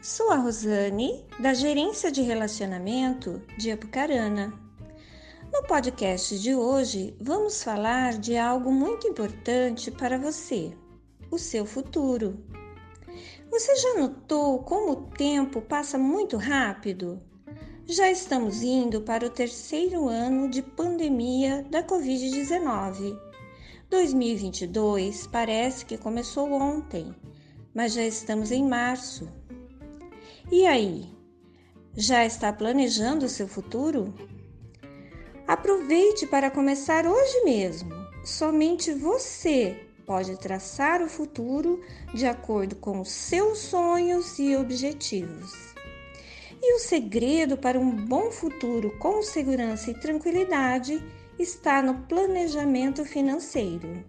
Sou a Rosane, da Gerência de Relacionamento de Apucarana. No podcast de hoje, vamos falar de algo muito importante para você: o seu futuro. Você já notou como o tempo passa muito rápido? Já estamos indo para o terceiro ano de pandemia da Covid-19. 2022 parece que começou ontem, mas já estamos em março e aí? Já está planejando o seu futuro? Aproveite para começar hoje mesmo. Somente você pode traçar o futuro de acordo com os seus sonhos e objetivos. E o segredo para um bom futuro com segurança e tranquilidade está no planejamento financeiro.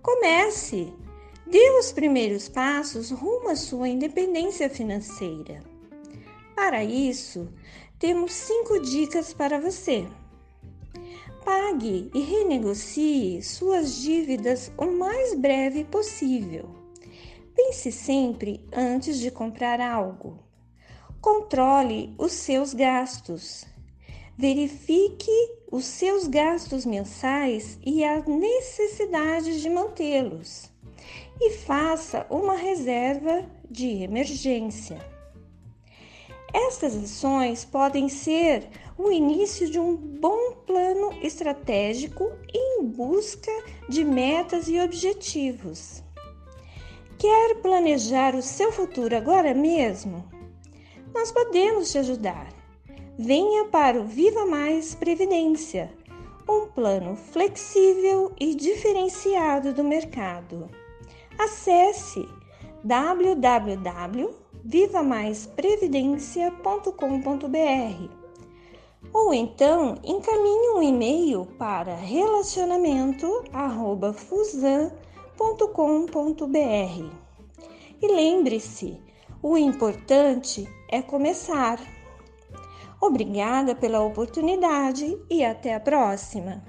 Comece! Dê os primeiros passos rumo à sua independência financeira. Para isso, temos cinco dicas para você. Pague e renegocie suas dívidas o mais breve possível. Pense sempre antes de comprar algo. Controle os seus gastos. Verifique os seus gastos mensais e a necessidade de mantê-los e faça uma reserva de emergência. Estas ações podem ser o início de um bom plano estratégico em busca de metas e objetivos. Quer planejar o seu futuro agora mesmo? Nós podemos te ajudar. Venha para o Viva Mais Previdência, um plano flexível e diferenciado do mercado. Acesse www.vivamaisprevidencia.com.br ou então encaminhe um e-mail para relacionamento@fusan.com.br. E lembre-se, o importante é começar. Obrigada pela oportunidade e até a próxima!